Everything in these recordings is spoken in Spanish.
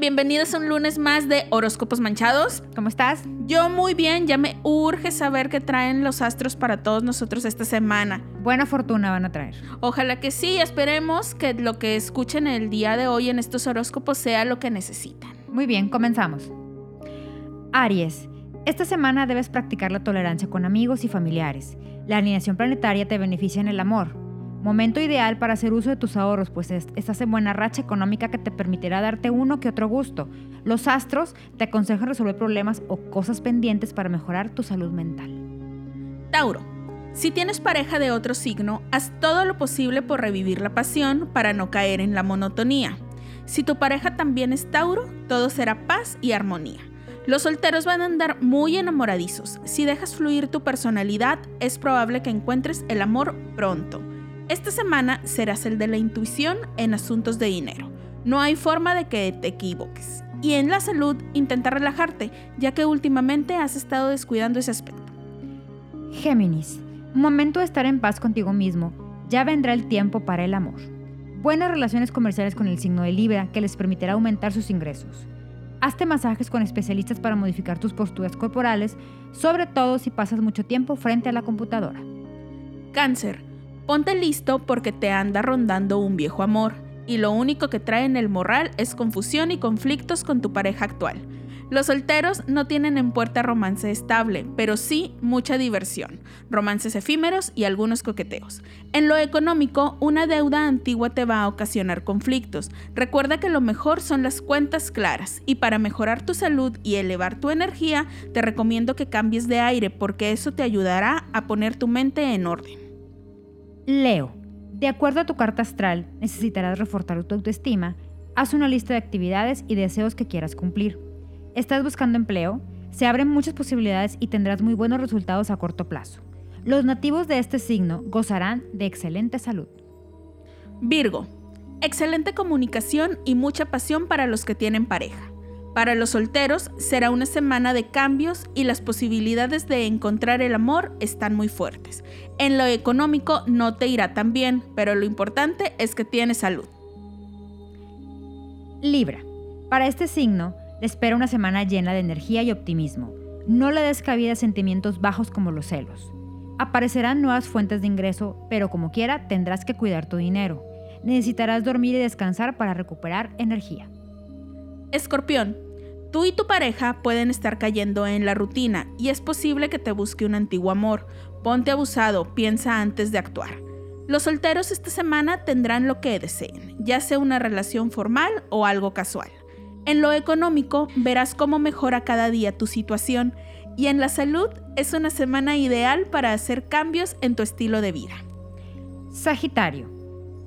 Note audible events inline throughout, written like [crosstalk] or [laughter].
bienvenidos a un lunes más de Horóscopos Manchados. ¿Cómo estás? Yo muy bien, ya me urge saber qué traen los astros para todos nosotros esta semana. Buena fortuna van a traer. Ojalá que sí, esperemos que lo que escuchen el día de hoy en estos horóscopos sea lo que necesitan. Muy bien, comenzamos. Aries, esta semana debes practicar la tolerancia con amigos y familiares. La alineación planetaria te beneficia en el amor. Momento ideal para hacer uso de tus ahorros, pues estás en buena racha económica que te permitirá darte uno que otro gusto. Los astros te aconsejan resolver problemas o cosas pendientes para mejorar tu salud mental. Tauro. Si tienes pareja de otro signo, haz todo lo posible por revivir la pasión para no caer en la monotonía. Si tu pareja también es Tauro, todo será paz y armonía. Los solteros van a andar muy enamoradizos. Si dejas fluir tu personalidad, es probable que encuentres el amor pronto. Esta semana serás el de la intuición en asuntos de dinero. No hay forma de que te equivoques. Y en la salud, intenta relajarte, ya que últimamente has estado descuidando ese aspecto. Géminis, momento de estar en paz contigo mismo. Ya vendrá el tiempo para el amor. Buenas relaciones comerciales con el signo de Libra que les permitirá aumentar sus ingresos. Hazte masajes con especialistas para modificar tus posturas corporales, sobre todo si pasas mucho tiempo frente a la computadora. Cáncer, Ponte listo porque te anda rondando un viejo amor y lo único que trae en el morral es confusión y conflictos con tu pareja actual. Los solteros no tienen en puerta romance estable, pero sí mucha diversión, romances efímeros y algunos coqueteos. En lo económico, una deuda antigua te va a ocasionar conflictos. Recuerda que lo mejor son las cuentas claras y para mejorar tu salud y elevar tu energía, te recomiendo que cambies de aire porque eso te ayudará a poner tu mente en orden. Leo, de acuerdo a tu carta astral, necesitarás reforzar tu autoestima. Haz una lista de actividades y deseos que quieras cumplir. ¿Estás buscando empleo? Se abren muchas posibilidades y tendrás muy buenos resultados a corto plazo. Los nativos de este signo gozarán de excelente salud. Virgo, excelente comunicación y mucha pasión para los que tienen pareja. Para los solteros será una semana de cambios y las posibilidades de encontrar el amor están muy fuertes. En lo económico no te irá tan bien, pero lo importante es que tienes salud. Libra. Para este signo, le espera una semana llena de energía y optimismo. No le des cabida a sentimientos bajos como los celos. Aparecerán nuevas fuentes de ingreso, pero como quiera tendrás que cuidar tu dinero. Necesitarás dormir y descansar para recuperar energía. Escorpión, tú y tu pareja pueden estar cayendo en la rutina y es posible que te busque un antiguo amor. Ponte abusado, piensa antes de actuar. Los solteros esta semana tendrán lo que deseen, ya sea una relación formal o algo casual. En lo económico verás cómo mejora cada día tu situación y en la salud es una semana ideal para hacer cambios en tu estilo de vida. Sagitario,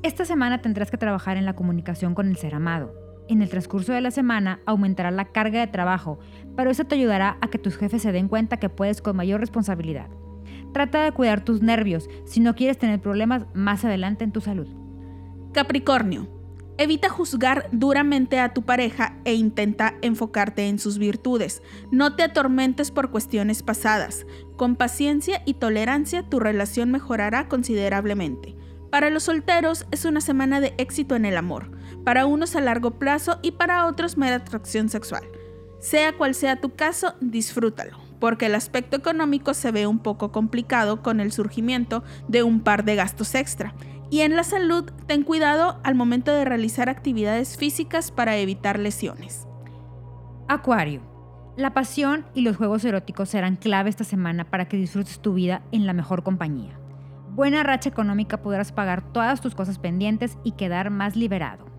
esta semana tendrás que trabajar en la comunicación con el ser amado en el transcurso de la semana aumentará la carga de trabajo, pero eso te ayudará a que tus jefes se den cuenta que puedes con mayor responsabilidad. Trata de cuidar tus nervios si no quieres tener problemas más adelante en tu salud. Capricornio. Evita juzgar duramente a tu pareja e intenta enfocarte en sus virtudes. No te atormentes por cuestiones pasadas. Con paciencia y tolerancia tu relación mejorará considerablemente. Para los solteros es una semana de éxito en el amor para unos a largo plazo y para otros mera atracción sexual. Sea cual sea tu caso, disfrútalo, porque el aspecto económico se ve un poco complicado con el surgimiento de un par de gastos extra. Y en la salud, ten cuidado al momento de realizar actividades físicas para evitar lesiones. Acuario. La pasión y los juegos eróticos serán clave esta semana para que disfrutes tu vida en la mejor compañía. Buena racha económica podrás pagar todas tus cosas pendientes y quedar más liberado.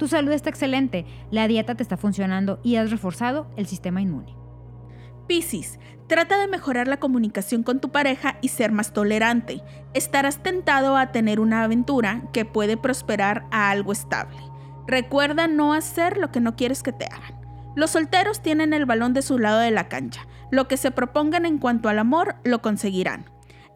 Tu salud está excelente, la dieta te está funcionando y has reforzado el sistema inmune. Piscis, trata de mejorar la comunicación con tu pareja y ser más tolerante. Estarás tentado a tener una aventura que puede prosperar a algo estable. Recuerda no hacer lo que no quieres que te hagan. Los solteros tienen el balón de su lado de la cancha. Lo que se propongan en cuanto al amor lo conseguirán.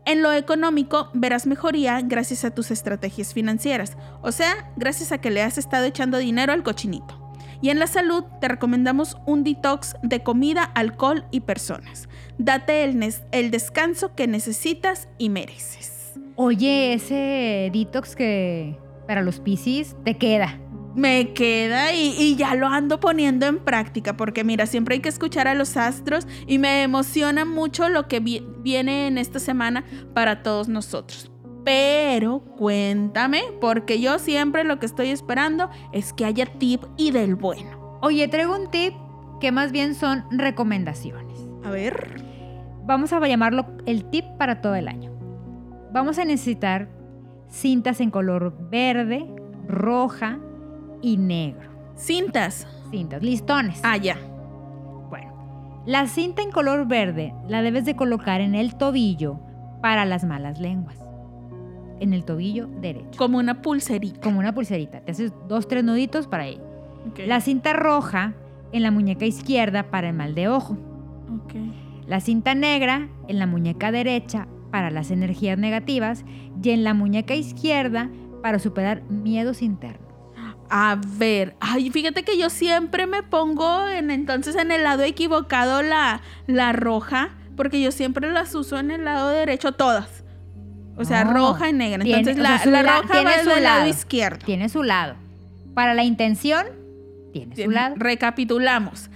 En lo económico verás mejoría gracias a tus estrategias financieras, o sea, gracias a que le has estado echando dinero al cochinito. Y en la salud te recomendamos un detox de comida, alcohol y personas. Date el, el descanso que necesitas y mereces. Oye, ese detox que para los piscis te queda. Me queda y, y, ya lo ando poniendo en práctica, porque mira, siempre hay que escuchar a los astros y me emociona mucho lo que vi viene en esta semana para todos nosotros. Pero cuéntame, porque yo siempre lo que estoy esperando es que haya tip y del bueno. Oye, traigo un tip que más bien son recomendaciones. A ver. Vamos a llamarlo el tip para todo el año. Vamos a necesitar cintas en color verde, roja y negro. Cintas. Cintas, listones. Ah, ya. Bueno, la cinta en color verde la debes de colocar en el tobillo para las malas lenguas. En el tobillo derecho. Como una pulserita. Como una pulserita. Te haces dos, tres nuditos para ahí. Okay. La cinta roja en la muñeca izquierda para el mal de ojo. Okay. La cinta negra en la muñeca derecha para las energías negativas y en la muñeca izquierda para superar miedos internos. A ver, ay, fíjate que yo siempre me pongo en entonces en el lado equivocado la, la roja, porque yo siempre las uso en el lado derecho todas. O sea, No. roja y negra. Tiene- Entonces o la, sea, la la- roja tiene va su del lado lado. izquierdo. Tiene su lado. Para la intención, tiene su lado. Recapitulamos.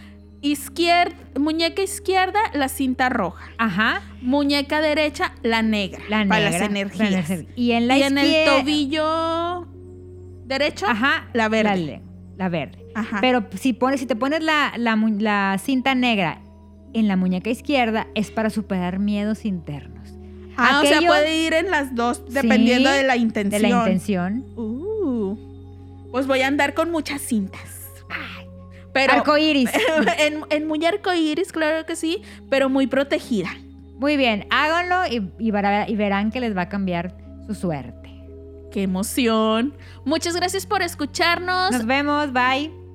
Muñeca izquierda, la cinta roja. Ajá, Muñeca derecha, la negra. la para negra. las la energías. energía. Y en la y en el tobillo derecho, Ajá, la verde. La, verde. Ajá. Pero si, pones, si te pones la, la cinta negra en la muñeca izquierda, es para superar miedos internos. ah, o sea, puede ir en las dos dependiendo Sí, de la De intención. la intención. Uh, pues voy a andar con muchas cintas. Pero Arco iris. [laughs] en, en muy arcoíris, claro que sí, pero muy protegida. Muy bien, háganlo y, y verán que les va a cambiar su suerte. ¡Qué emoción! Muchas gracias por escucharnos. Nos vemos, bye.